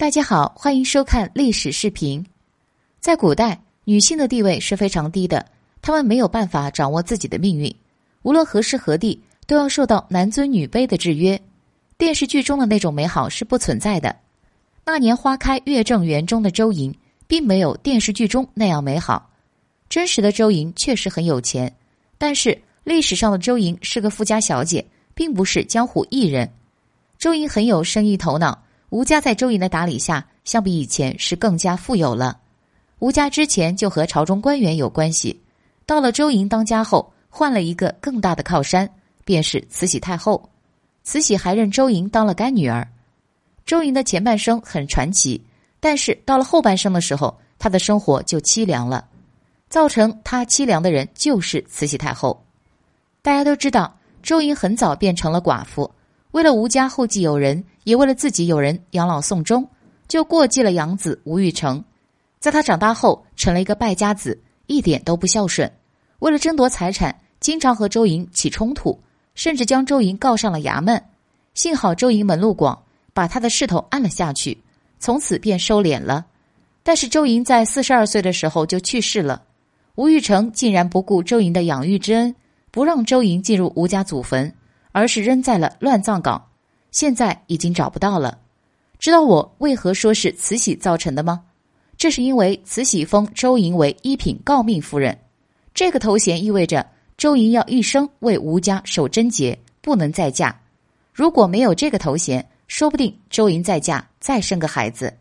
大家好，欢迎收看历史视频。在古代，女性的地位是非常低的，她们没有办法掌握自己的命运，无论何时何地都要受到男尊女卑的制约。电视剧中的那种美好是不存在的。那年花开月正圆中的周莹，并没有电视剧中那样美好。真实的周莹确实很有钱，但是历史上的周莹是个富家小姐，并不是江湖艺人。周莹很有生意头脑。吴家在周莹的打理下，相比以前是更加富有了。吴家之前就和朝中官员有关系，到了周莹当家后，换了一个更大的靠山，便是慈禧太后。慈禧还认周莹当了干女儿。周莹的前半生很传奇，但是到了后半生的时候，她的生活就凄凉了。造成她凄凉的人就是慈禧太后。大家都知道，周莹很早便成了寡妇。为了吴家后继有人，也为了自己有人养老送终，就过继了养子吴玉成。在他长大后，成了一个败家子，一点都不孝顺。为了争夺财产，经常和周莹起冲突，甚至将周莹告上了衙门。幸好周莹门路广，把他的势头按了下去，从此便收敛了。但是周莹在四十二岁的时候就去世了。吴玉成竟然不顾周莹的养育之恩，不让周莹进入吴家祖坟。而是扔在了乱葬岗，现在已经找不到了。知道我为何说是慈禧造成的吗？这是因为慈禧封周莹为一品诰命夫人，这个头衔意味着周莹要一生为吴家守贞洁，不能再嫁。如果没有这个头衔，说不定周莹再嫁再生个孩子。